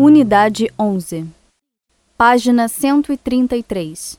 Unidade 11. Página 133.